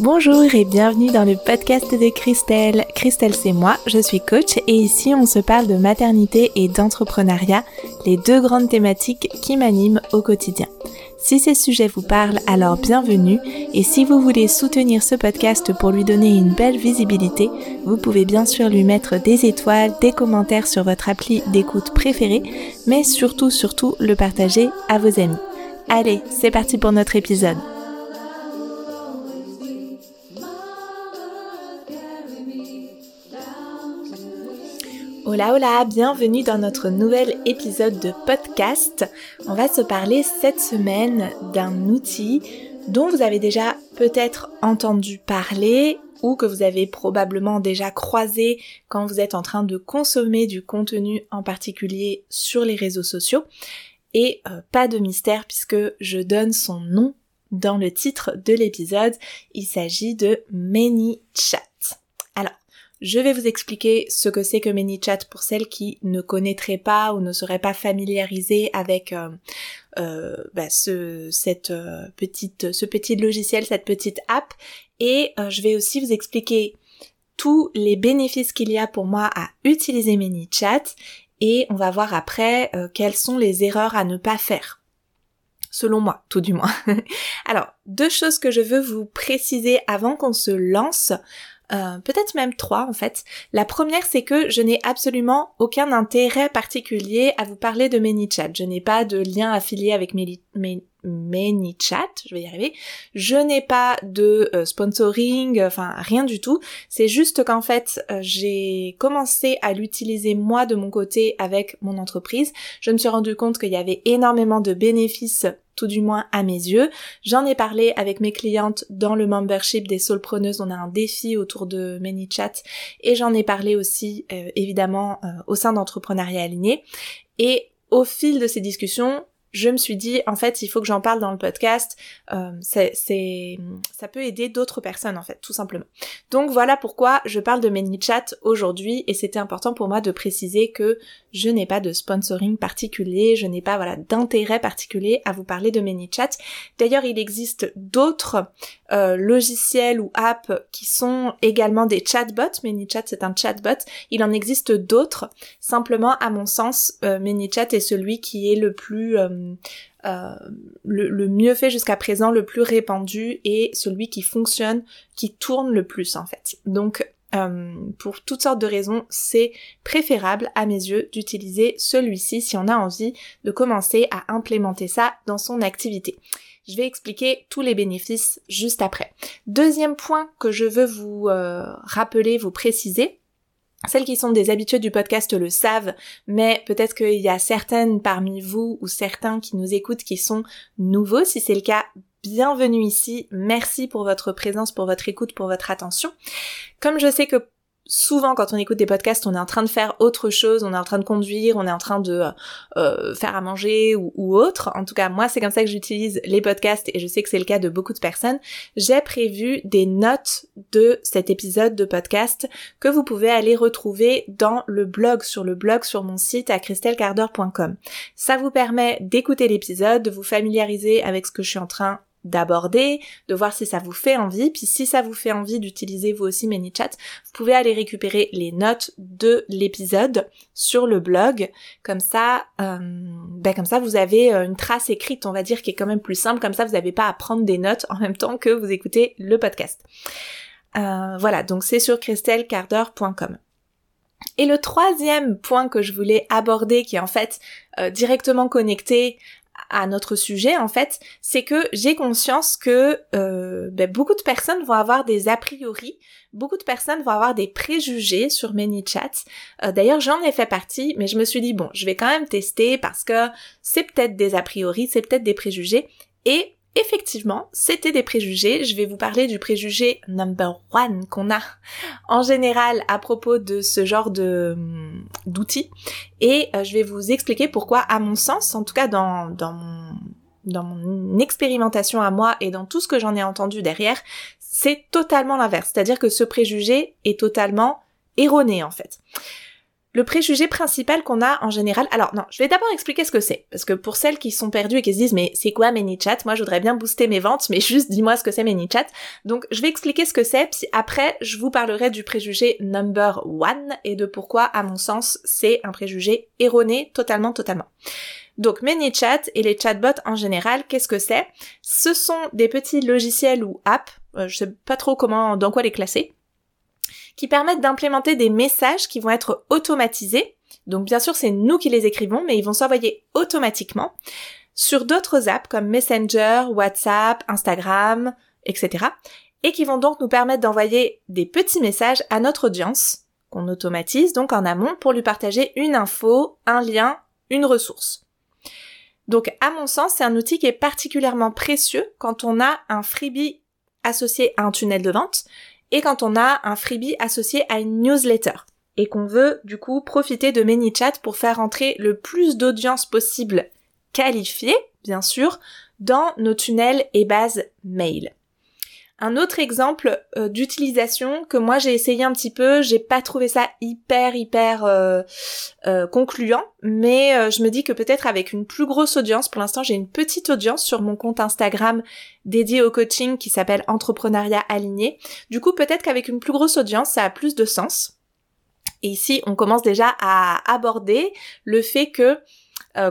Bonjour et bienvenue dans le podcast de Christelle. Christelle c'est moi, je suis coach et ici on se parle de maternité et d'entrepreneuriat, les deux grandes thématiques qui m'animent au quotidien. Si ces sujets vous parlent, alors bienvenue et si vous voulez soutenir ce podcast pour lui donner une belle visibilité, vous pouvez bien sûr lui mettre des étoiles, des commentaires sur votre appli d'écoute préférée, mais surtout surtout le partager à vos amis. Allez, c'est parti pour notre épisode. Hola hola, bienvenue dans notre nouvel épisode de podcast. On va se parler cette semaine d'un outil dont vous avez déjà peut-être entendu parler ou que vous avez probablement déjà croisé quand vous êtes en train de consommer du contenu en particulier sur les réseaux sociaux. Et euh, pas de mystère puisque je donne son nom dans le titre de l'épisode. Il s'agit de ManyChat. Je vais vous expliquer ce que c'est que ManyChat pour celles qui ne connaîtraient pas ou ne seraient pas familiarisées avec euh, euh, bah, ce, cette, euh, petite, ce petit logiciel, cette petite app. Et je vais aussi vous expliquer tous les bénéfices qu'il y a pour moi à utiliser ManyChat et on va voir après quelles sont les erreurs à ne pas faire. Selon moi, tout du moins. Alors, deux choses que je veux vous préciser avant qu'on se lance. Euh, peut-être même trois en fait. La première, c'est que je n'ai absolument aucun intérêt particulier à vous parler de ManyChat. Je n'ai pas de lien affilié avec ManyChat, je vais y arriver. Je n'ai pas de euh, sponsoring, enfin rien du tout. C'est juste qu'en fait, euh, j'ai commencé à l'utiliser moi de mon côté avec mon entreprise. Je me suis rendu compte qu'il y avait énormément de bénéfices tout du moins à mes yeux. J'en ai parlé avec mes clientes dans le membership des solpreneuses. On a un défi autour de ManyChat et j'en ai parlé aussi euh, évidemment au sein d'entrepreneuriat aligné. Et au fil de ces discussions, je me suis dit en fait il faut que j'en parle dans le podcast euh, c'est ça peut aider d'autres personnes en fait tout simplement donc voilà pourquoi je parle de ManyChat aujourd'hui et c'était important pour moi de préciser que je n'ai pas de sponsoring particulier je n'ai pas voilà d'intérêt particulier à vous parler de ManyChat. D'ailleurs il existe d'autres euh, logiciels ou apps qui sont également des chatbots. ManyChat c'est un chatbot. Il en existe d'autres. Simplement à mon sens euh, ManyChat est celui qui est le plus euh, euh, le, mieux fait jusqu'à présent, le plus répandu et celui qui fonctionne, qui tourne le plus en fait. Donc euh, pour toutes sortes de raisons, c'est préférable à mes yeux d'utiliser celui-ci si on a envie de commencer à implémenter ça dans son activité. Je vais expliquer tous les bénéfices juste après. Deuxième point que je veux vous euh, rappeler, vous préciser, celles qui sont des habitués du podcast le savent, mais peut-être qu'il y a certaines parmi vous ou certains qui nous écoutent qui sont nouveaux. Si c'est le cas, bienvenue ici. Merci pour votre présence, pour votre écoute, pour votre attention. Comme je sais que souvent quand on écoute des podcasts, on est en train de faire autre chose, on est en train de conduire, on est en train de euh, faire à manger ou, autre. En tout cas, moi, c'est comme ça que j'utilise les podcasts et je sais que c'est le cas de beaucoup de personnes. J'ai prévu des notes de cet épisode de podcast que vous pouvez aller retrouver dans le blog, sur le blog sur mon site à christelcardor.com. Ça vous permet d'écouter l'épisode, de vous familiariser avec ce que je suis en train d'aborder, de voir si ça vous fait envie, puis si ça vous fait envie d'utiliser vous aussi ManyChat, vous pouvez aller récupérer les notes de l'épisode sur le blog, comme ça, euh, ben comme ça vous avez euh, une trace écrite, on va dire, qui est quand même plus simple, comme ça vous n'avez pas à prendre des notes en même temps que vous écoutez le podcast. Euh, voilà, donc c'est sur christelcardeur.com. Et le troisième point que je voulais aborder, qui est en fait directement connecté à notre sujet en fait, c'est que j'ai conscience que euh, ben, beaucoup de personnes vont avoir des a priori, beaucoup de personnes vont avoir des préjugés sur ManyChat. Euh, D'ailleurs, j'en ai fait partie, mais je me suis dit bon, je vais quand même tester parce que c'est peut-être des a priori, c'est peut-être des préjugés, et effectivement, c'était des préjugés. Je vais vous parler du préjugé number one qu'on a en général à propos de ce genre de d'outils. Et euh, je vais vous expliquer pourquoi, à mon sens, en tout cas dans, dans mon dans mon expérimentation à moi et dans tout ce que j'en ai entendu derrière, c'est totalement l'inverse. C'est-à-dire que ce préjugé est totalement erroné en fait. Le préjugé principal qu'on a en général. Alors non, je vais d'abord expliquer ce que c'est, parce que pour celles qui sont perdues et qui se disent mais c'est quoi ManyChat? Moi je voudrais bien booster mes ventes, mais juste dis-moi ce que c'est ManyChat. Donc je vais expliquer ce que c'est, puis après je vous parlerai du préjugé number one et de pourquoi à mon sens c'est un préjugé erroné totalement totalement. Donc ManyChat et les chatbots en général, qu'est-ce que c'est? Ce sont des petits logiciels ou apps, euh, je sais pas trop comment, dans quoi les classer, qui permettent d'implémenter des messages qui vont être automatisés. Donc bien sûr, c'est nous qui les écrivons, mais ils vont s'envoyer automatiquement sur d'autres apps comme Messenger, WhatsApp, Instagram, etc. Et qui vont donc nous permettre d'envoyer des petits messages à notre audience, qu'on automatise donc en amont pour lui partager une info, un lien, une ressource. Donc à mon sens, c'est un outil qui est particulièrement précieux quand on a un freebie associé à un tunnel de vente et quand on a un freebie associé à une newsletter et qu'on veut du coup profiter de ManyChat pour faire entrer le plus d'audience possible qualifiée, bien sûr, dans nos tunnels et bases mail. Un autre exemple euh, d'utilisation que moi j'ai essayé un petit peu, j'ai pas trouvé ça hyper hyper euh, euh, concluant, mais je me dis que peut-être avec une plus grosse audience, pour l'instant j'ai une petite audience sur mon compte Instagram dédié au coaching qui s'appelle Entrepreneuriat Aligné. Du coup peut-être qu'avec une plus grosse audience ça a plus de sens. Et ici on commence déjà à aborder le fait que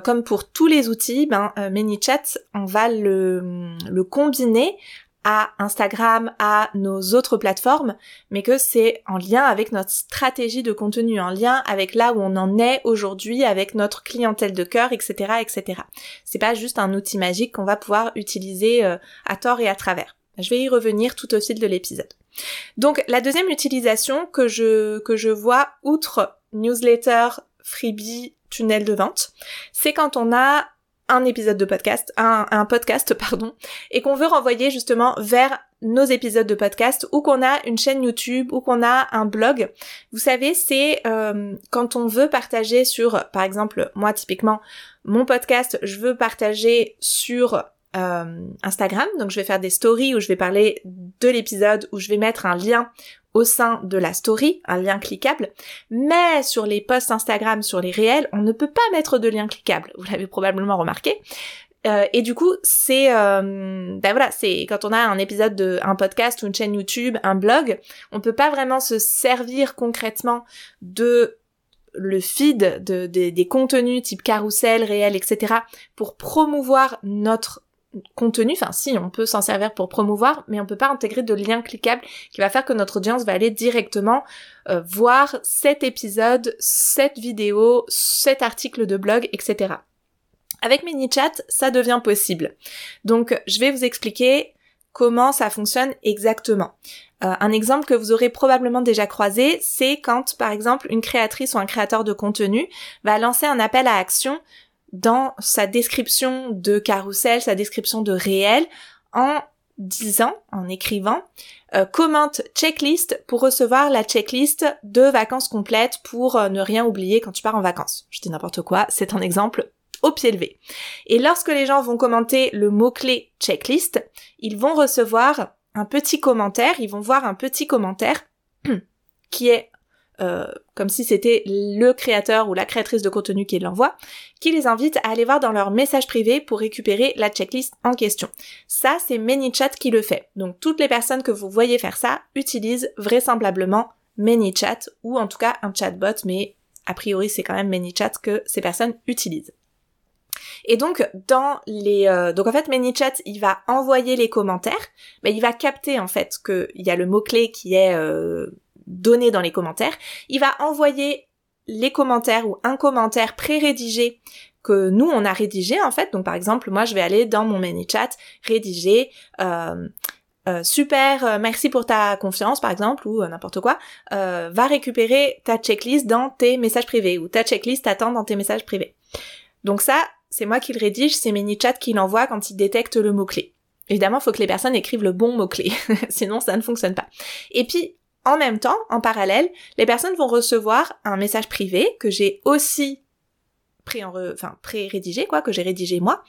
comme pour tous les outils, ben, ManyChat, on va le, le combiner à Instagram, à nos autres plateformes, mais que c'est en lien avec notre stratégie de contenu, en lien avec là où on en est aujourd'hui, avec notre clientèle de cœur, etc., etc. C'est pas juste un outil magique qu'on va pouvoir utiliser euh, à tort et à travers. Je vais y revenir tout au fil de l'épisode. Donc la deuxième utilisation que je que je vois outre newsletter, freebie, tunnel de vente, c'est quand on a un épisode de podcast, un, podcast, pardon, et qu'on veut renvoyer justement vers nos épisodes de podcast ou qu'on a une chaîne YouTube ou qu'on a un blog. Vous savez, c'est euh, quand on veut partager sur, par exemple, moi typiquement, mon podcast, je veux partager sur euh, Instagram, donc je vais faire des stories où je vais parler de l'épisode, où je vais mettre un lien au sein de la story, un lien cliquable, mais sur les posts Instagram, sur les réels, on ne peut pas mettre de lien cliquable, vous l'avez probablement remarqué. Euh, et du coup, c'est euh, ben voilà, c'est quand on a un épisode de un podcast ou une chaîne YouTube, un blog, on peut pas vraiment se servir concrètement de le feed de, des contenus type carrousel, réel, etc. pour promouvoir notre contenu, enfin si, on peut s'en servir pour promouvoir, mais on peut pas intégrer de lien cliquable qui va faire que notre audience va aller directement euh, voir cet épisode, cette vidéo, cet article de blog, etc. Avec MiniChat, ça devient possible. Donc, je vais vous expliquer comment ça fonctionne exactement. Euh, un exemple que vous aurez probablement déjà croisé, c'est quand, par exemple, une créatrice ou un créateur de contenu va lancer un appel à action dans sa description de carrousel, sa description de réel, en disant, en écrivant, euh, commente checklist pour recevoir la checklist de vacances complètes pour euh, ne rien oublier quand tu pars en vacances. Je dis n'importe quoi, c'est un exemple au pied levé. Et lorsque les gens vont commenter le mot-clé checklist, ils vont recevoir un petit commentaire, ils vont voir un petit commentaire qui est euh, comme si c'était le créateur ou la créatrice de contenu qui l'envoie, qui les invite à aller voir dans leur message privé pour récupérer la checklist en question. Ça, c'est ManyChat qui le fait. Donc toutes les personnes que vous voyez faire ça utilisent vraisemblablement ManyChat ou en tout cas un chatbot, mais a priori c'est quand même ManyChat que ces personnes utilisent. Et donc dans les euh, donc en fait ManyChat il va envoyer les commentaires, mais il va capter en fait qu'il y a le mot clé qui est euh, donné dans les commentaires. Il va envoyer les commentaires ou un commentaire pré-rédigé que nous on a rédigé en fait. Donc par exemple, moi je vais aller dans mon ManyChat rédiger euh, euh, super, euh, merci pour ta confiance par exemple ou n'importe quoi, va récupérer ta checklist dans tes messages privés ou ta checklist attend dans tes messages privés. Donc ça, c'est moi qui le rédige, c'est ManyChat qui l'envoie quand il détecte le mot-clé. Évidemment, il faut que les personnes écrivent le bon mot-clé, sinon ça ne fonctionne pas. Et puis, en même temps, en parallèle, les personnes vont recevoir un message privé que j'ai aussi pré-rédigé quoi que j'ai rédigé moi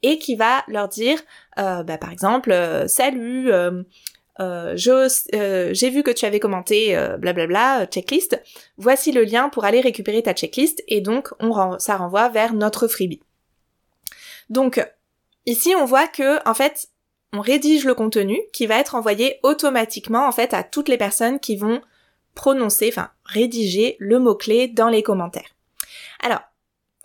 et qui va leur dire euh, bah, par exemple euh, salut euh, j'ai vu que tu avais commenté blablabla checklist. Voici le lien pour aller récupérer ta checklist et donc on ça renvoie vers notre freebie. Donc ici on voit que en fait on rédige le contenu qui va être envoyé automatiquement en fait à toutes les personnes qui vont prononcer, enfin rédiger le mot-clé dans les commentaires. Alors,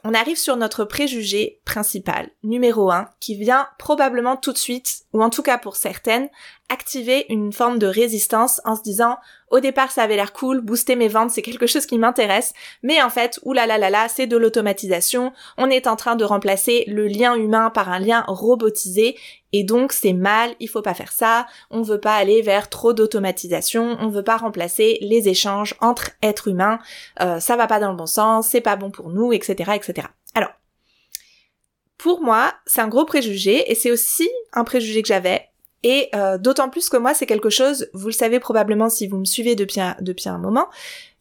on arrive sur notre préjugé principal, numéro 1, qui vient probablement tout de suite, ou en tout cas pour certaines, activer une forme de résistance en se disant au départ ça avait l'air cool, booster mes ventes c'est quelque chose qui m'intéresse, mais en fait oulala c'est de l'automatisation, on est en train de remplacer le lien humain par un lien robotisé. Et donc c'est mal, il faut pas faire ça, on veut pas aller vers trop d'automatisation, on veut pas remplacer les échanges entre êtres humains, euh, ça va pas dans le bon sens, c'est pas bon pour nous, etc. etc. Alors pour moi, c'est un gros préjugé et c'est aussi un préjugé que j'avais et euh, d'autant plus que moi, c'est quelque chose, vous le savez probablement si vous me suivez depuis un, un moment,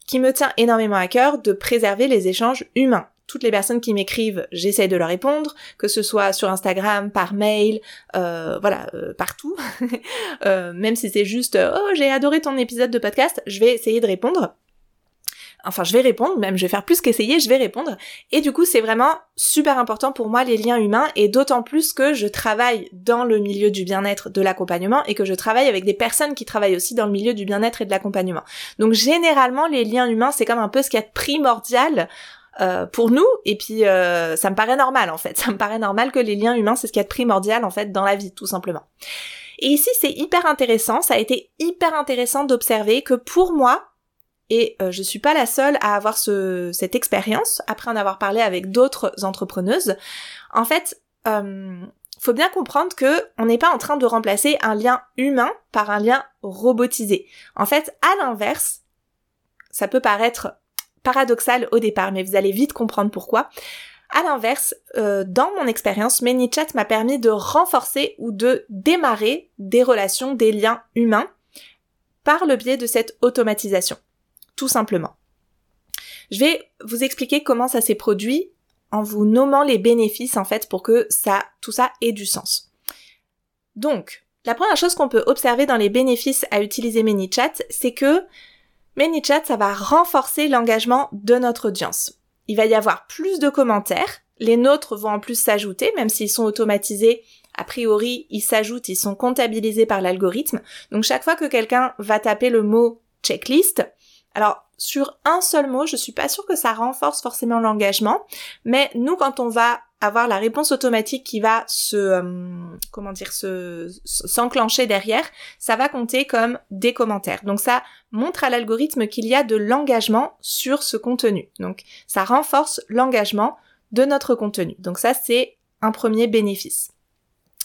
qui me tient énormément à cœur de préserver les échanges humains. Toutes les personnes qui m'écrivent, j'essaie de leur répondre, que ce soit sur Instagram, par mail, euh, voilà, euh, partout. même si c'est juste oh j'ai adoré ton épisode de podcast, je vais essayer de répondre. Enfin, je vais répondre, même je vais faire plus qu'essayer, je vais répondre. Et du coup, c'est vraiment super important pour moi les liens humains, et d'autant plus que je travaille dans le milieu du bien-être, de l'accompagnement, et que je travaille avec des personnes qui travaillent aussi dans le milieu du bien-être et de l'accompagnement. Donc généralement, les liens humains, c'est comme un peu ce qui est primordial euh, pour nous et puis euh, ça me paraît normal en fait ça me paraît normal que les liens humains c'est ce qui est primordial en fait dans la vie tout simplement et ici c'est hyper intéressant ça a été hyper intéressant d'observer que pour moi et euh, je suis pas la seule à avoir ce, cette expérience, après en avoir parlé avec d'autres entrepreneuses. En fait, euh, faut bien comprendre que on n'est pas en train de remplacer un lien humain par un lien robotisé. En fait, à l'inverse, ça peut paraître paradoxal au départ, mais vous allez vite comprendre pourquoi. À l'inverse, euh, dans mon expérience, ManyChat m'a permis de renforcer ou de démarrer des relations, des liens humains par le biais de cette automatisation tout simplement. Je vais vous expliquer comment ça s'est produit en vous nommant les bénéfices en fait pour que ça, tout ça ait du sens. Donc, la première chose qu'on peut observer dans les bénéfices à utiliser ManyChat, c'est que ManyChat, ça va renforcer l'engagement de notre audience. Il va y avoir plus de commentaires, les nôtres vont en plus s'ajouter, même s'ils sont automatisés, a priori, ils s'ajoutent, ils sont comptabilisés par l'algorithme. Donc chaque fois que quelqu'un va taper le mot checklist, alors, sur un seul mot, je suis pas sûre que ça renforce forcément l'engagement, mais nous, quand on va avoir la réponse automatique qui va se, euh, comment dire, se, s'enclencher derrière, ça va compter comme des commentaires. Donc ça montre à l'algorithme qu'il y a de l'engagement sur ce contenu. Donc ça renforce l'engagement de notre contenu. Donc ça, c'est un premier bénéfice.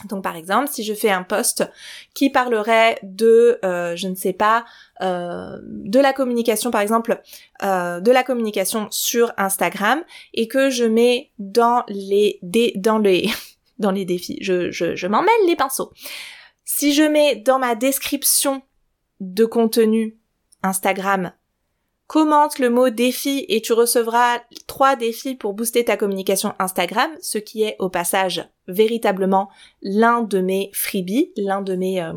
Donc par exemple, si je fais un post qui parlerait de, euh, je ne sais pas, euh, de la communication, par exemple, euh, de la communication sur Instagram, et que je mets dans les, dans les, dans les défis, je, je, je m'en les pinceaux. Si je mets dans ma description de contenu Instagram commente le mot défi et tu recevras trois défis pour booster ta communication Instagram, ce qui est au passage véritablement l'un de mes freebies, l'un de mes, euh,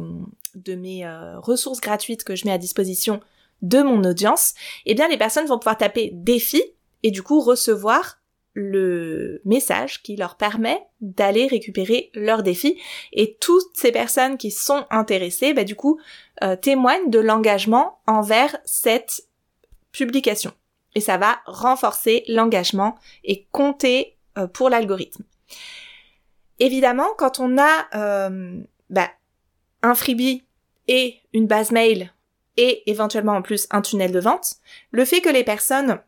de mes euh, ressources gratuites que je mets à disposition de mon audience, eh bien les personnes vont pouvoir taper défi et du coup recevoir le message qui leur permet d'aller récupérer leur défi et toutes ces personnes qui sont intéressées bah, du coup euh, témoignent de l'engagement envers cette publication. Et ça va renforcer l'engagement et compter euh, pour l'algorithme. Évidemment, quand on a euh, bah, un freebie et une base mail et éventuellement en plus un tunnel de vente, le fait que les personnes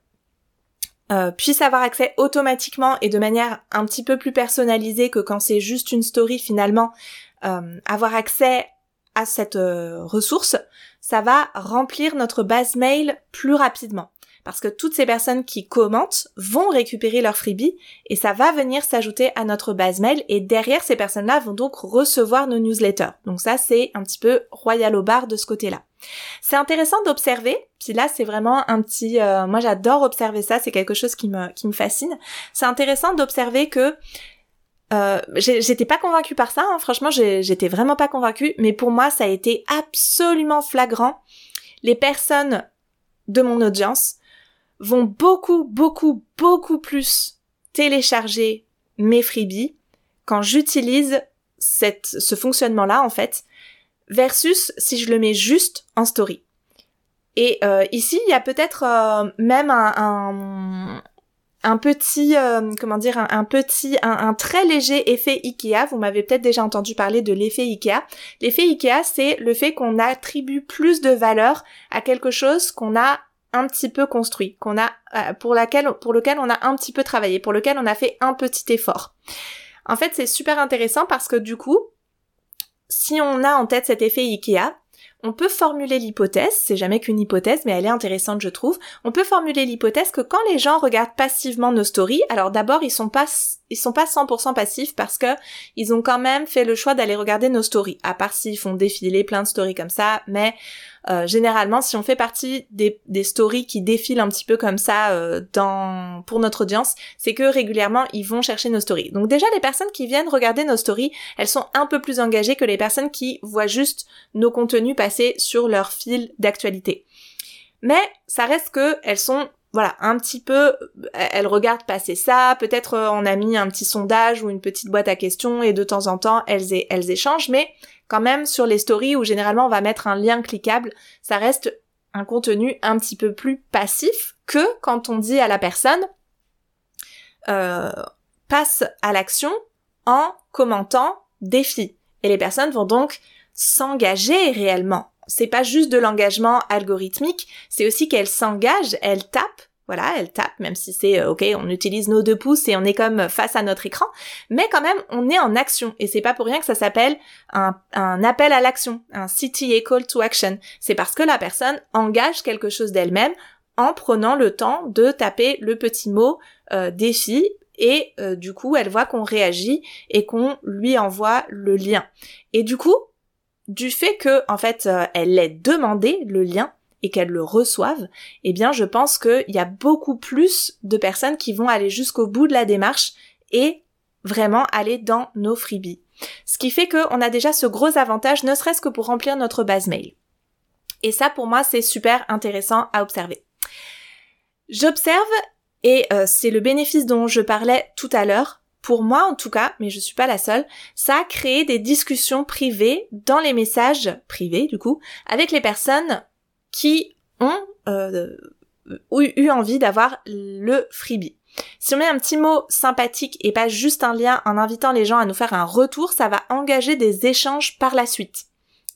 euh, puissent avoir accès automatiquement et de manière un petit peu plus personnalisée que quand c'est juste une story finalement, avoir accès à cette euh, ressource, ça va remplir notre base mail plus rapidement. Parce que toutes ces personnes qui commentent vont récupérer leur freebie et ça va venir s'ajouter à notre base mail et derrière ces personnes-là vont donc recevoir nos newsletters. Donc ça c'est un petit peu royal au bar de ce côté-là. C'est intéressant d'observer, puis là c'est vraiment un petit, euh, moi j'adore observer ça, c'est quelque chose qui me qui me fascine. C'est intéressant d'observer que euh, j'étais pas convaincue par ça, hein. franchement j'étais vraiment pas convaincue, mais pour moi ça a été absolument flagrant. Les personnes de mon audience vont beaucoup, beaucoup, beaucoup plus télécharger mes freebies quand j'utilise ce fonctionnement-là en fait, versus si je le mets juste en story. Et euh, ici, il y a peut-être euh, même un, un, petit, euh, comment dire, un, petit, un, très léger effet Ikea. Vous m'avez peut-être déjà entendu parler de l'effet Ikea. L'effet Ikea, c'est le fait qu'on attribue plus de valeur à quelque chose qu'on a un petit peu construit, qu'on a pour laquelle pour lequel on a un petit peu travaillé, pour lequel on a fait un petit effort. En fait, c'est super intéressant parce que du coup, si on a en tête cet effet Ikea, on peut formuler l'hypothèse, c'est jamais qu'une hypothèse, mais elle est intéressante je trouve, on peut formuler l'hypothèse que quand les gens regardent passivement nos stories, alors d'abord ils sont pas ils sont pas 100% passifs parce que ils ont quand même fait le choix d'aller regarder nos stories, à part s'ils font défiler plein de stories comme ça, mais euh, généralement, si on fait partie des, des, stories qui défilent un petit peu comme ça euh, dans pour notre audience, c'est que régulièrement ils vont chercher nos stories. Donc déjà, les personnes qui viennent regarder nos stories, elles sont un peu plus engagées que les personnes qui voient juste nos contenus passer sur leur fil d'actualité. Mais ça reste que elles sont voilà, un petit peu, elles regardent passer ça, peut-être euh, on a mis un petit sondage ou une petite boîte à questions et de temps en temps elles, elles échangent, mais quand même sur les stories où généralement on va mettre un lien cliquable, ça reste un contenu un petit peu plus passif que quand on dit à la personne euh, passe à l'action en commentant défi. Et les personnes vont donc s'engager réellement. C'est pas juste de l'engagement algorithmique, c'est aussi qu'elles s'engagent, elles tapent voilà, elle tape, même si c'est euh, ok, on utilise nos deux pouces et on est comme face à notre écran, mais quand même on est en action et c'est pas pour rien que ça s'appelle un, un, appel à l'action, un CTA call to action. C'est parce que la personne engage quelque chose d'elle-même en prenant le temps de taper le petit mot euh, défi et euh, du coup elle voit qu'on réagit et qu'on lui envoie le lien. Et du coup, du fait que en fait elle l'ait demandé le lien, et qu'elles le reçoivent, eh bien je pense qu'il y a beaucoup plus de personnes qui vont aller jusqu'au bout de la démarche et vraiment aller dans nos freebies. Ce qui fait qu'on a déjà ce gros avantage, ne serait-ce que pour remplir notre base mail. Et ça, pour moi, c'est super intéressant à observer. J'observe, et euh, c'est le bénéfice dont je parlais tout à l'heure, pour moi en tout cas, mais je suis pas la seule, ça a créé des discussions privées dans les messages privés du coup, avec les personnes qui ont euh, eu envie d'avoir le freebie. Si on met un petit mot sympathique et pas juste un lien en invitant les gens à nous faire un retour, ça va engager des échanges par la suite.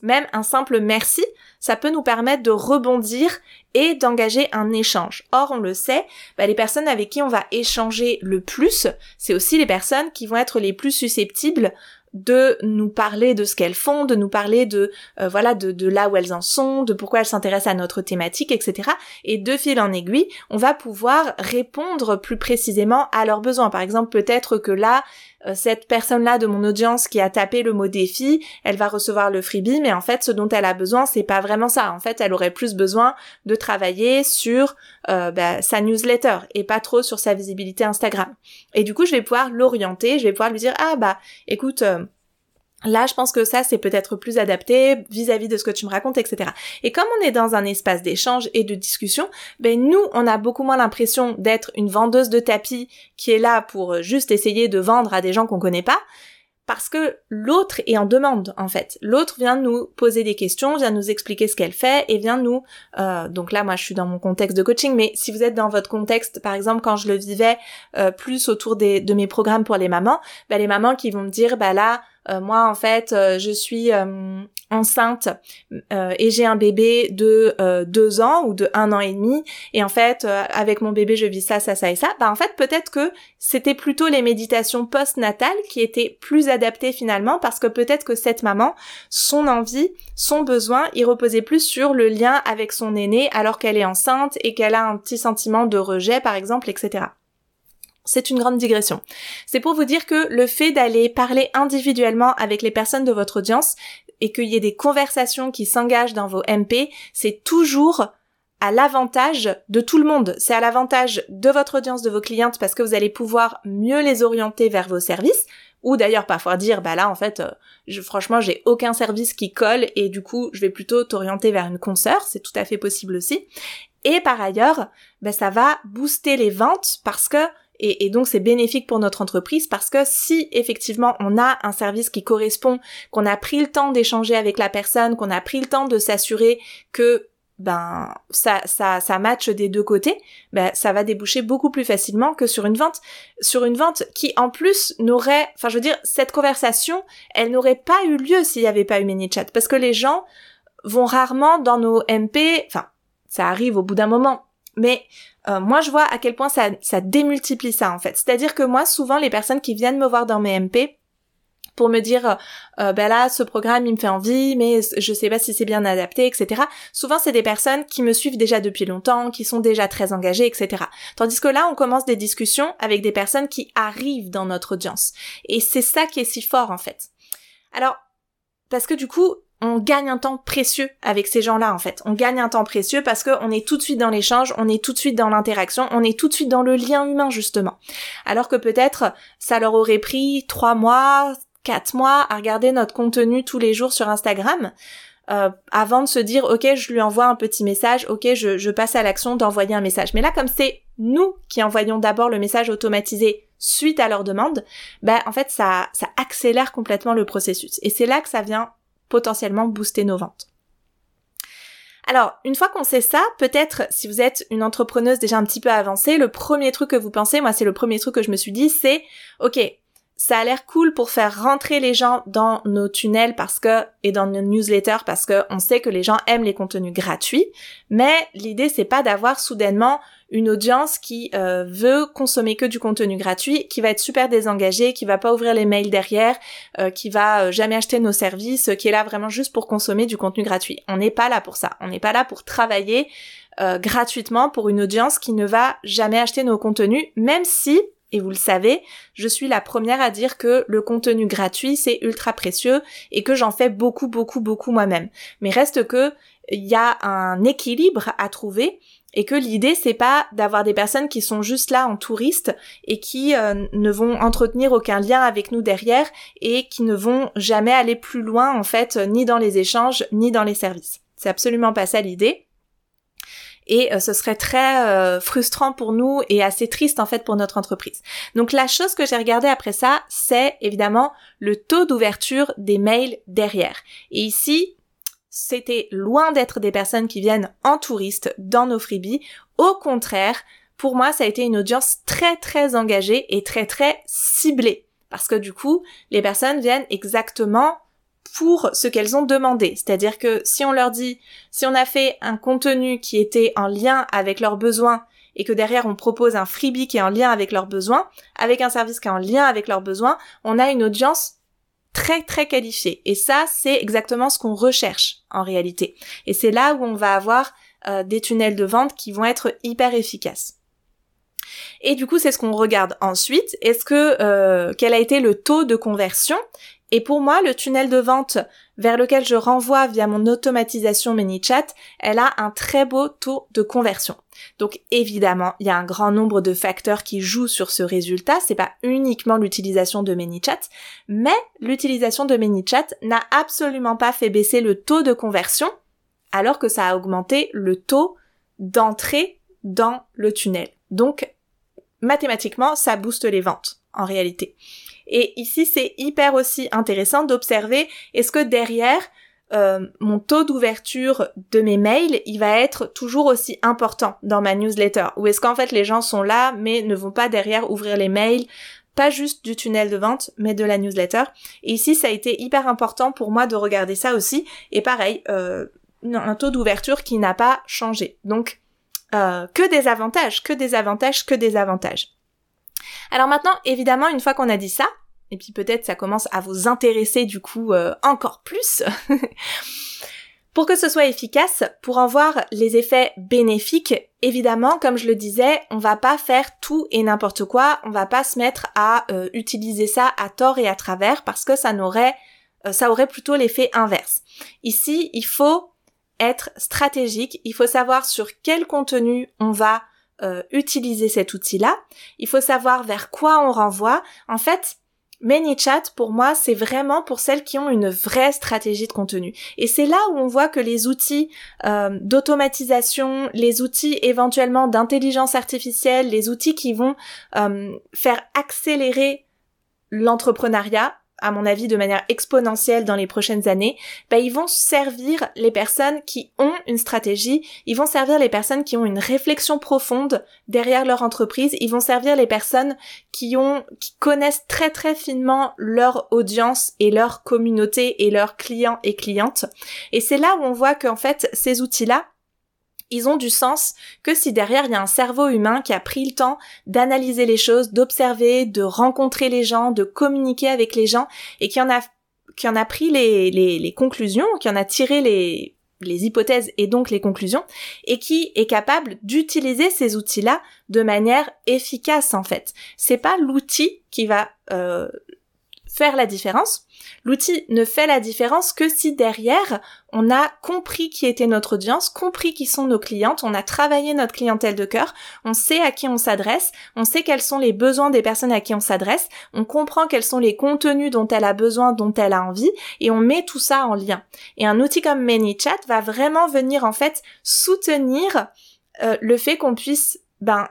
Même un simple merci, ça peut nous permettre de rebondir et d'engager un échange. Or, on le sait, bah, les personnes avec qui on va échanger le plus, c'est aussi les personnes qui vont être les plus susceptibles de nous parler de ce qu'elles font, de nous parler de euh, voilà de, là où elles en sont, de pourquoi elles s'intéressent à notre thématique, etc. Et de fil en aiguille, on va pouvoir répondre plus précisément à leurs besoins. Par exemple, peut-être que là, cette personne-là de mon audience qui a tapé le mot défi, elle va recevoir le freebie, mais en fait, ce dont elle a besoin, c'est pas vraiment ça. En fait, elle aurait plus besoin de travailler sur euh, bah, sa newsletter et pas trop sur sa visibilité Instagram. Et du coup, je vais pouvoir l'orienter, je vais pouvoir lui dire ah bah écoute. Euh, Là, je pense que ça, c'est peut-être plus adapté vis-à-vis de ce que tu me racontes, etc. Et comme on est dans un espace d'échange et de discussion, ben nous, on a beaucoup moins l'impression d'être une vendeuse de tapis qui est là pour juste essayer de vendre à des gens qu'on connaît pas, parce que l'autre est en demande en fait. L'autre vient nous poser des questions, vient nous expliquer ce qu'elle fait et vient nous. Euh, donc là, moi, je suis dans mon contexte de coaching, mais si vous êtes dans votre contexte, par exemple, quand je le vivais euh, plus autour de mes programmes pour les mamans, ben, les mamans qui vont me dire, bah là, euh, moi en fait euh, je suis euh, enceinte et j'ai un bébé de deux ans ou de un an et demi. Et en fait avec mon bébé je vis ça ça ça et ça. Bah en fait peut-être que c'était plutôt les méditations post-natales qui étaient plus adaptées finalement parce que peut-être que cette maman son envie son besoin il reposait plus sur le lien avec son aîné alors qu'elle est enceinte et qu'elle a un petit sentiment de rejet par exemple etc c'est une grande digression. C'est pour vous dire que le fait d'aller parler individuellement avec les personnes de votre audience et qu'il y ait des conversations qui s'engagent dans vos MP, c'est toujours à l'avantage de tout le monde. C'est à l'avantage de votre audience, de vos clientes, parce que vous allez pouvoir mieux les orienter vers vos services, Ou d'ailleurs parfois dire, bah là en fait, euh, je, franchement j'ai aucun service qui colle et du coup je vais plutôt t'orienter vers une consoeur, c'est tout à fait possible aussi. Et par ailleurs, bah, ça va booster les ventes parce que et, donc c'est bénéfique pour notre entreprise parce que si effectivement on a un service qui correspond, qu'on a pris le temps d'échanger avec la personne, qu'on a pris le temps de s'assurer que ben ça ça ça match des deux côtés, ben ça va déboucher beaucoup plus facilement que sur une vente, sur une vente qui en plus n'aurait, enfin je veux dire cette conversation, elle n'aurait pas eu lieu s'il n'y avait pas eu ManyChat parce que les gens vont rarement dans nos MP, enfin ça arrive au bout d'un moment, mais euh, moi je vois à quel point ça démultiplie ça en fait. C'est-à-dire que moi souvent les personnes qui viennent me voir dans mes MP pour me dire euh, ben là ce programme il me fait envie mais je sais pas si c'est bien adapté etc souvent c'est des personnes qui me suivent déjà depuis longtemps qui sont déjà très engagées etc tandis que là on commence des discussions avec des personnes qui arrivent dans notre audience. Et c'est ça qui est si fort en fait. Alors parce que du coup on gagne un temps précieux avec ces gens-là en fait. On gagne un temps précieux parce qu'on est tout de suite dans l'échange, on est tout de suite dans l'interaction, on est tout de suite dans le lien humain justement. Alors que peut-être ça leur aurait pris trois mois, 4 mois à regarder notre contenu tous les jours sur Instagram. Euh, avant de se dire ok je lui envoie un petit message, ok je, je passe à l'action d'envoyer un message. Mais là comme c'est nous qui envoyons d'abord le message automatisé suite à leur demande, ben en fait ça, ça accélère complètement le processus. Et c'est là que ça vient potentiellement booster nos ventes. Alors, une fois qu'on sait ça, peut-être si vous êtes une entrepreneuse déjà un petit peu avancée, le premier truc que vous pensez, moi c'est le premier truc que je me suis dit, c'est ok, ça a l'air cool pour faire rentrer les gens dans nos tunnels parce que et dans nos newsletters parce que on sait que les gens aiment les contenus gratuits. Mais l'idée c'est pas d'avoir soudainement une audience qui euh, veut consommer que du contenu gratuit, qui va être super désengagée, qui va pas ouvrir les mails derrière, euh, qui va euh, jamais acheter nos services, qui est là vraiment juste pour consommer du contenu gratuit. On n'est pas là pour ça. On n'est pas là pour travailler gratuitement pour une audience qui ne va jamais acheter nos contenus, même si et vous le savez, je suis la première à dire que le contenu gratuit c'est ultra précieux et que j'en fais beaucoup beaucoup beaucoup moi-même. Mais reste que il y a un équilibre à trouver et que l'idée c'est pas d'avoir des personnes qui sont juste là en touriste et qui euh, ne vont entretenir aucun lien avec nous derrière et qui ne vont jamais aller plus loin en fait ni dans les échanges ni dans les services. C'est absolument pas ça l'idée et euh, ce serait très euh, frustrant pour nous et assez triste en fait pour notre entreprise. Donc la chose que j'ai regardé après ça, c'est évidemment le taux d'ouverture des mails derrière. Et ici, c'était loin d'être des personnes qui viennent en touriste dans nos freebies. Au contraire, pour moi, ça a été une audience très très engagée et très très ciblée. Parce que du coup, les personnes viennent exactement pour ce qu'elles ont demandé. C'est-à-dire que si on leur dit, si on a fait un contenu qui était en lien avec leurs besoins et que derrière on propose un freebie qui est en lien avec leurs besoins, avec un service qui est en lien avec leurs besoins, on a une audience très très qualifiée. Et ça, c'est exactement ce qu'on recherche en réalité. Et c'est là où on va avoir euh, des tunnels de vente qui vont être hyper efficaces. Et du coup, c'est ce qu'on regarde ensuite. Est-ce que euh, quel a été le taux de conversion? Et pour moi, le tunnel de vente vers lequel je renvoie via mon automatisation ManyChat, elle a un très beau taux de conversion. Donc évidemment, il y a un grand nombre de facteurs qui jouent sur ce résultat. C'est pas uniquement l'utilisation de ManyChat, mais l'utilisation de ManyChat n'a absolument pas fait baisser le taux de conversion, alors que ça a augmenté le taux d'entrée dans le tunnel. Donc mathématiquement, ça booste les ventes en réalité. Et ici, c'est hyper aussi intéressant d'observer est-ce que derrière, euh, mon taux d'ouverture de mes mails, il va être toujours aussi important dans ma newsletter? Ou est-ce qu'en fait les gens sont là mais ne vont pas derrière ouvrir les mails pas juste du tunnel de vente, mais de la newsletter? Et ici, ça a été hyper important pour moi de regarder ça aussi. Et pareil, euh, un taux d'ouverture qui n'a pas changé. Donc, euh, que des avantages, que des avantages, que des avantages. Alors maintenant, évidemment, une fois qu'on a dit ça, et puis peut-être ça commence à vous intéresser du coup euh, encore plus. Pour que ce soit efficace, pour en voir les effets bénéfiques, évidemment, comme je le disais, on va pas faire tout et n'importe quoi, on va pas se mettre à euh, utiliser ça à tort et à travers parce que ça n'aurait euh, ça aurait plutôt l'effet inverse. Ici, il faut être stratégique, il faut savoir sur quel contenu on va utiliser cet outil-là, il faut savoir vers quoi on renvoie. En fait, ManyChat, pour moi, c'est vraiment pour celles qui ont une vraie stratégie de contenu. Et c'est là où on voit que les outils euh, d'automatisation, les outils éventuellement d'intelligence artificielle, les outils qui vont euh, faire accélérer l'entrepreneuriat à mon avis, de manière exponentielle dans les prochaines années, bah, ils vont servir les personnes qui ont une stratégie, ils vont servir les personnes qui ont une réflexion profonde derrière leur entreprise, ils vont servir les personnes qui ont, qui connaissent très très finement leur audience et leur communauté et leurs clients et clientes. Et c'est là où on voit qu'en fait, ces outils-là, ils ont du sens que si derrière il y a un cerveau humain qui a pris le temps d'analyser les choses, d'observer, de rencontrer les gens, de communiquer avec les gens et qui en a qui en a pris les, les, conclusions, qui en a tiré les, les hypothèses et donc les conclusions, et qui est capable d'utiliser ces outils-là de manière efficace en fait. C'est pas l'outil qui va euh, la différence. L'outil ne fait la différence que si derrière, on a compris qui était notre audience, compris qui sont nos clientes, on a travaillé notre clientèle de cœur, on sait à qui on s'adresse, on sait quels sont les besoins des personnes à qui on s'adresse, on comprend quels sont les contenus dont elle a besoin, dont elle a envie, et on met tout ça en lien. Et un outil comme ManyChat va vraiment venir en fait soutenir euh, le fait qu'on puisse ben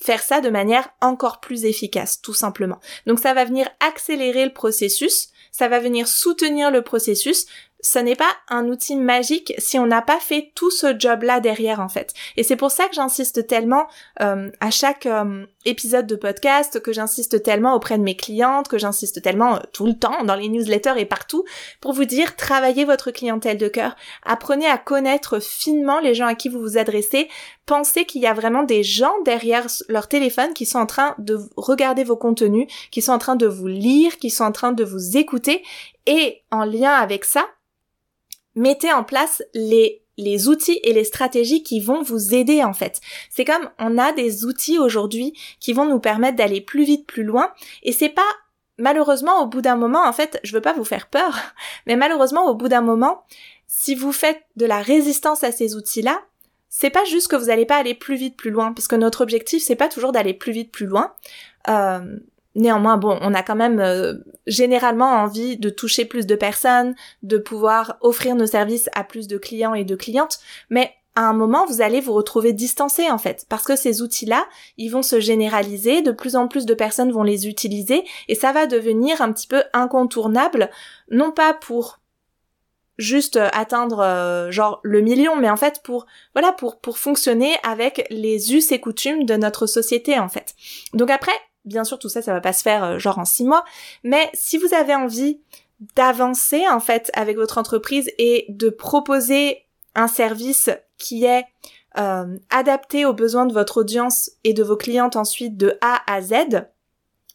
faire ça de manière encore plus efficace, tout simplement. Donc ça va venir accélérer le processus, ça va venir soutenir le processus, ce n'est pas un outil magique si on n'a pas fait tout ce job-là derrière en fait. Et c'est pour ça que j'insiste tellement euh, à chaque euh, épisode de podcast, que j'insiste tellement auprès de mes clientes, que j'insiste tellement euh, tout le temps dans les newsletters et partout pour vous dire travaillez votre clientèle de cœur, apprenez à connaître finement les gens à qui vous vous adressez, pensez qu'il y a vraiment des gens derrière leur téléphone qui sont en train de regarder vos contenus, qui sont en train de vous lire, qui sont en train de vous écouter. Et en lien avec ça, mettez en place les les outils et les stratégies qui vont vous aider en fait. C'est comme on a des outils aujourd'hui qui vont nous permettre d'aller plus vite, plus loin et c'est pas malheureusement au bout d'un moment en fait, je veux pas vous faire peur, mais malheureusement au bout d'un moment, si vous faites de la résistance à ces outils-là, c'est pas juste que vous allez pas aller plus vite, plus loin, parce que notre objectif c'est pas toujours d'aller plus vite, plus loin. Euh, Néanmoins, bon, on a quand même euh, généralement envie de toucher plus de personnes, de pouvoir offrir nos services à plus de clients et de clientes, mais à un moment, vous allez vous retrouver distancé en fait, parce que ces outils-là, ils vont se généraliser, de plus en plus de personnes vont les utiliser, et ça va devenir un petit peu incontournable, non pas pour juste atteindre euh, genre le million mais en fait pour voilà pour pour fonctionner avec les us et coutumes de notre société en fait. Donc après bien sûr, tout ça, ça va pas se faire euh, genre en six mois, mais si vous avez envie d'avancer en fait avec votre entreprise et de proposer un service qui est euh, adapté aux besoins de votre audience et de vos clientes ensuite de A à Z,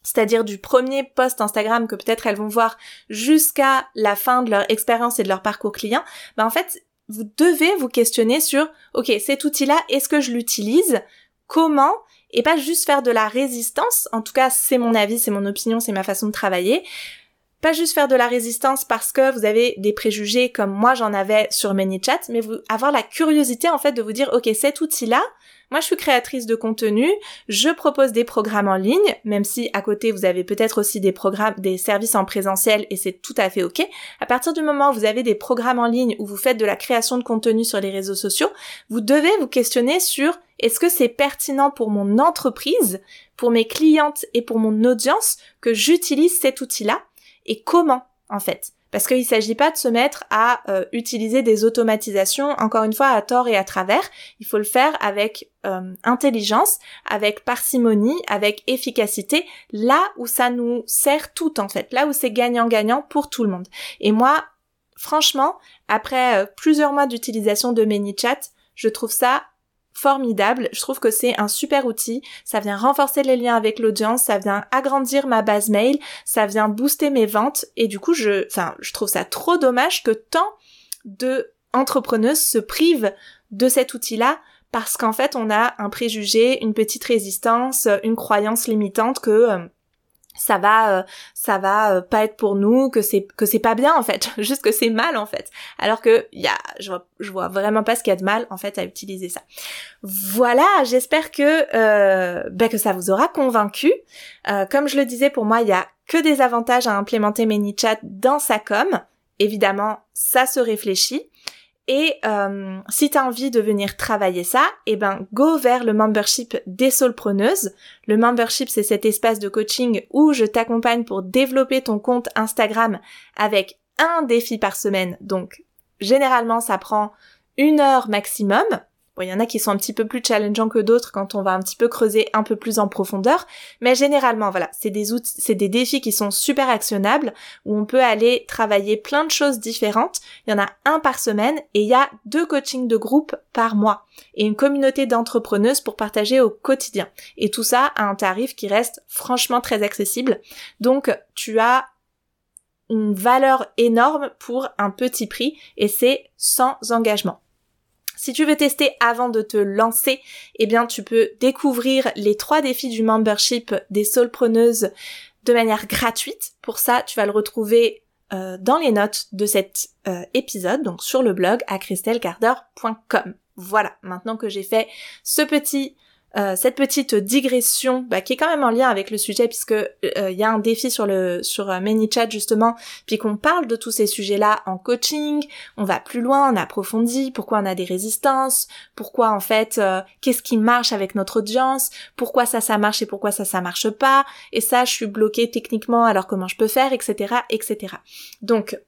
c'est-à-dire du premier post Instagram que peut-être elles vont voir jusqu'à la fin de leur expérience et de leur parcours client, ben en fait, vous devez vous questionner sur, ok, cet outil-là, est-ce que je l'utilise? Comment? Et pas juste faire de la résistance, en tout cas c'est mon avis, c'est mon opinion, c'est ma façon de travailler, pas juste faire de la résistance parce que vous avez des préjugés comme moi j'en avais sur ManyChat, mais vous avoir la curiosité en fait de vous dire ok cet outil-là, moi, je suis créatrice de contenu, je propose des programmes en ligne, même si à côté vous avez peut-être aussi des programmes, des services en présentiel et c'est tout à fait ok. À partir du moment où vous avez des programmes en ligne où vous faites de la création de contenu sur les réseaux sociaux, vous devez vous questionner sur est-ce que c'est pertinent pour mon entreprise, pour mes clientes et pour mon audience que j'utilise cet outil-là? Et comment en fait? Parce qu'il ne s'agit pas de se mettre à euh, utiliser des automatisations, encore une fois, à tort et à travers. Il faut le faire avec euh, intelligence, avec parcimonie, avec efficacité, là où ça nous sert tout en fait, là où c'est gagnant-gagnant pour tout le monde. Et moi, franchement, après euh, plusieurs mois d'utilisation de ManyChat, je trouve ça formidable. Je trouve que c'est un super outil. Ça vient renforcer les liens avec l'audience, ça vient agrandir ma base mail, ça vient booster mes ventes et du coup, je, enfin, je trouve ça trop dommage que tant de entrepreneuses se privent de cet outil-là parce qu'en fait, on a un préjugé, une petite résistance, une croyance limitante que euh, ça va euh, ça va euh, pas être pour nous que c'est que c'est pas bien en fait juste que c'est mal en fait alors que y a je vois, je vois vraiment pas ce qu'il y a de mal en fait à utiliser ça voilà j'espère que euh, ben, que ça vous aura convaincu comme je le disais pour moi il y a que des avantages à implémenter ManyChat dans sa com. Évidemment, ça se réfléchit. Et euh, si tu as envie de venir travailler ça, eh ben go vers le membership des solopreneuses. Le membership, c'est cet espace de coaching où je t'accompagne pour développer ton compte Instagram avec un défi par semaine. Donc généralement, ça prend une heure maximum. Bon, il y en a qui sont un petit peu plus challengeants que d'autres quand on va un petit peu creuser un peu plus en profondeur, mais généralement, voilà, c'est des outils, c'est des défis qui sont super actionnables où on peut aller travailler plein de choses différentes. Il y en a un par semaine et il y a deux coachings de groupe par mois et une communauté d'entrepreneuses pour partager au quotidien. Et tout ça à un tarif qui reste franchement très accessible. Donc, tu as une valeur énorme pour un petit prix et c'est sans engagement. Si tu veux tester avant de te lancer, eh bien tu peux découvrir les trois défis du membership des solopreneuses de manière gratuite. Pour ça, tu vas le retrouver euh, dans les notes de cet euh, épisode, donc sur le blog à christelcarder.com. Voilà, maintenant que j'ai fait ce petit euh, cette petite digression bah, qui est quand même en lien avec le sujet puisque il euh, y a un défi sur le sur euh, ManyChat justement puis qu'on parle de tous ces sujets-là en coaching, on va plus loin, on approfondit pourquoi on a des résistances, pourquoi en fait qu'est-ce qui marche avec notre audience, pourquoi ça ça marche et pourquoi ça ça marche pas et ça je suis bloquée techniquement alors comment je peux faire etc etc. Donc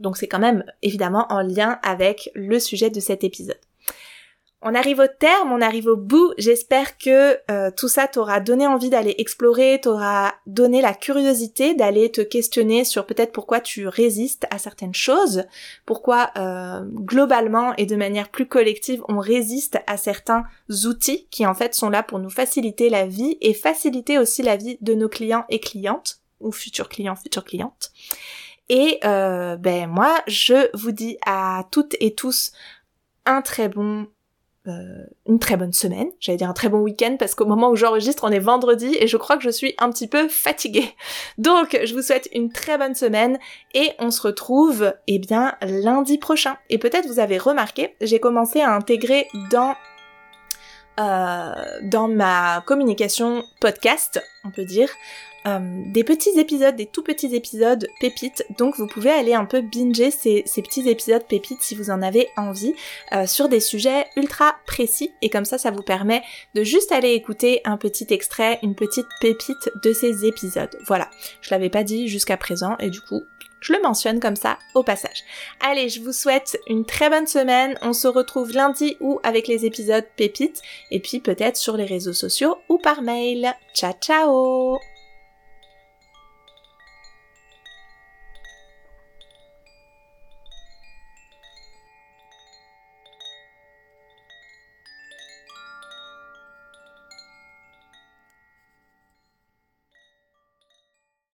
donc c'est quand même évidemment en lien avec le sujet de cet épisode. On arrive au terme, on arrive au bout. J'espère que euh, tout ça t'aura donné envie d'aller explorer, t'aura donné la curiosité d'aller te questionner sur peut-être pourquoi tu résistes à certaines choses, pourquoi euh, globalement et de manière plus collective on résiste à certains outils qui en fait sont là pour nous faciliter la vie et faciliter aussi la vie de nos clients et clientes ou futurs clients, futures clientes. Et euh, ben moi je vous dis à toutes et tous un très bon euh, une très bonne semaine, j'allais dire un très bon week-end parce qu'au moment où j'enregistre on est vendredi et je crois que je suis un petit peu fatiguée. Donc je vous souhaite une très bonne semaine et on se retrouve eh bien lundi prochain. Et peut-être vous avez remarqué, j'ai commencé à intégrer dans euh, dans ma communication podcast, on peut dire, euh, des petits épisodes, des tout petits épisodes pépites. Donc vous pouvez aller un peu binger ces, petits épisodes pépites si vous en avez envie euh, sur des sujets ultra précis. Et comme ça, ça vous permet de juste aller écouter un petit extrait, une petite pépite de ces épisodes. Voilà, je l'avais pas dit jusqu'à présent et du coup, je le mentionne comme ça au passage. Allez, je vous souhaite une très bonne semaine. On se retrouve lundi ou avec les épisodes pépites et puis peut-être sur les réseaux sociaux ou par mail. Ciao ciao